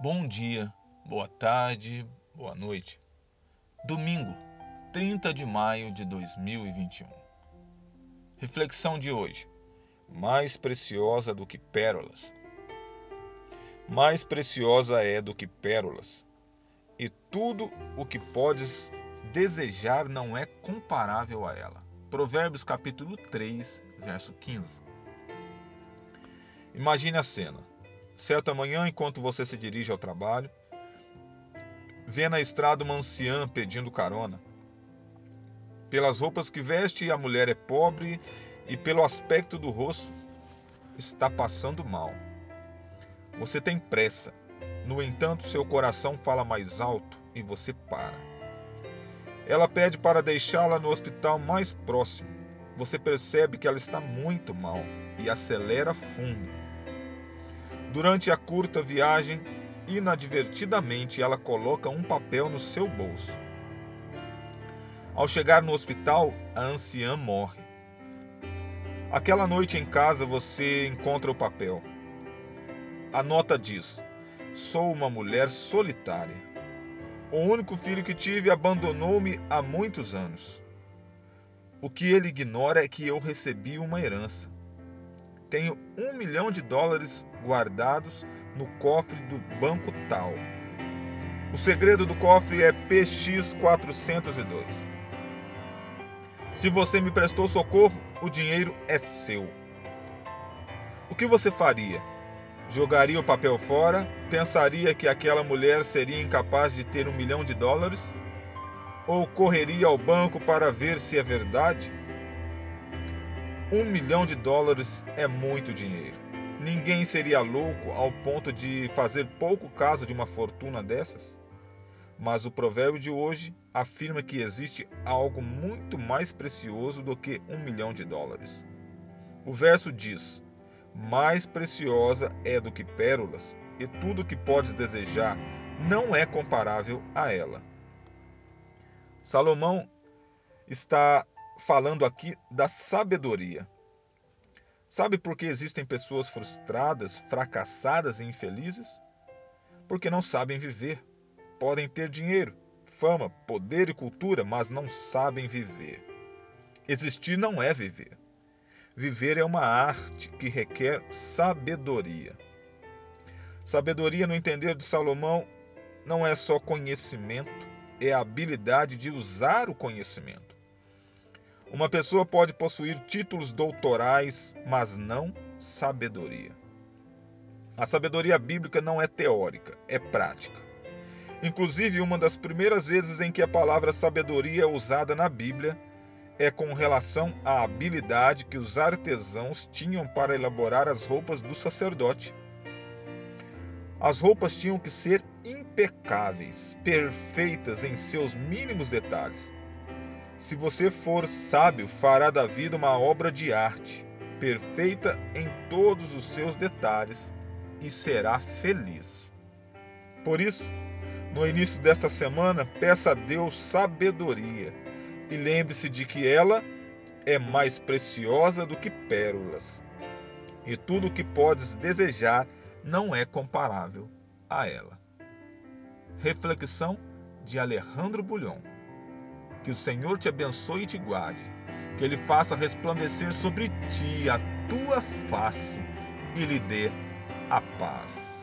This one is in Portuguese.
Bom dia, boa tarde, boa noite. Domingo, 30 de maio de 2021. Reflexão de hoje: mais preciosa do que pérolas. Mais preciosa é do que pérolas, e tudo o que podes desejar não é comparável a ela. Provérbios capítulo 3, verso 15. Imagine a cena. Certa manhã, enquanto você se dirige ao trabalho, vê na estrada uma anciã pedindo carona. Pelas roupas que veste, a mulher é pobre e pelo aspecto do rosto, está passando mal. Você tem pressa. No entanto, seu coração fala mais alto e você para. Ela pede para deixá-la no hospital mais próximo. Você percebe que ela está muito mal e acelera fundo. Durante a curta viagem, inadvertidamente ela coloca um papel no seu bolso. Ao chegar no hospital, a anciã morre. Aquela noite em casa você encontra o papel. A nota diz: Sou uma mulher solitária. O único filho que tive abandonou-me há muitos anos. O que ele ignora é que eu recebi uma herança. Tenho um milhão de dólares guardados no cofre do banco tal. O segredo do cofre é PX402. Se você me prestou socorro, o dinheiro é seu. O que você faria? Jogaria o papel fora? Pensaria que aquela mulher seria incapaz de ter um milhão de dólares? Ou correria ao banco para ver se é verdade? Um milhão de dólares é muito dinheiro. Ninguém seria louco ao ponto de fazer pouco caso de uma fortuna dessas. Mas o provérbio de hoje afirma que existe algo muito mais precioso do que um milhão de dólares. O verso diz: Mais preciosa é do que pérolas, e tudo que podes desejar não é comparável a ela. Salomão está falando aqui da sabedoria. Sabe por que existem pessoas frustradas, fracassadas e infelizes? Porque não sabem viver. Podem ter dinheiro, fama, poder e cultura, mas não sabem viver. Existir não é viver. Viver é uma arte que requer sabedoria. Sabedoria, no entender de Salomão, não é só conhecimento, é a habilidade de usar o conhecimento. Uma pessoa pode possuir títulos doutorais, mas não sabedoria. A sabedoria bíblica não é teórica, é prática. Inclusive, uma das primeiras vezes em que a palavra sabedoria é usada na Bíblia é com relação à habilidade que os artesãos tinham para elaborar as roupas do sacerdote. As roupas tinham que ser impecáveis, perfeitas em seus mínimos detalhes. Se você for sábio, fará da vida uma obra de arte, perfeita em todos os seus detalhes, e será feliz. Por isso, no início desta semana, peça a Deus sabedoria e lembre-se de que ela é mais preciosa do que pérolas, e tudo o que podes desejar não é comparável a ela. Reflexão de Alejandro Bulhon. Que o Senhor te abençoe e te guarde. Que Ele faça resplandecer sobre ti a tua face e lhe dê a paz.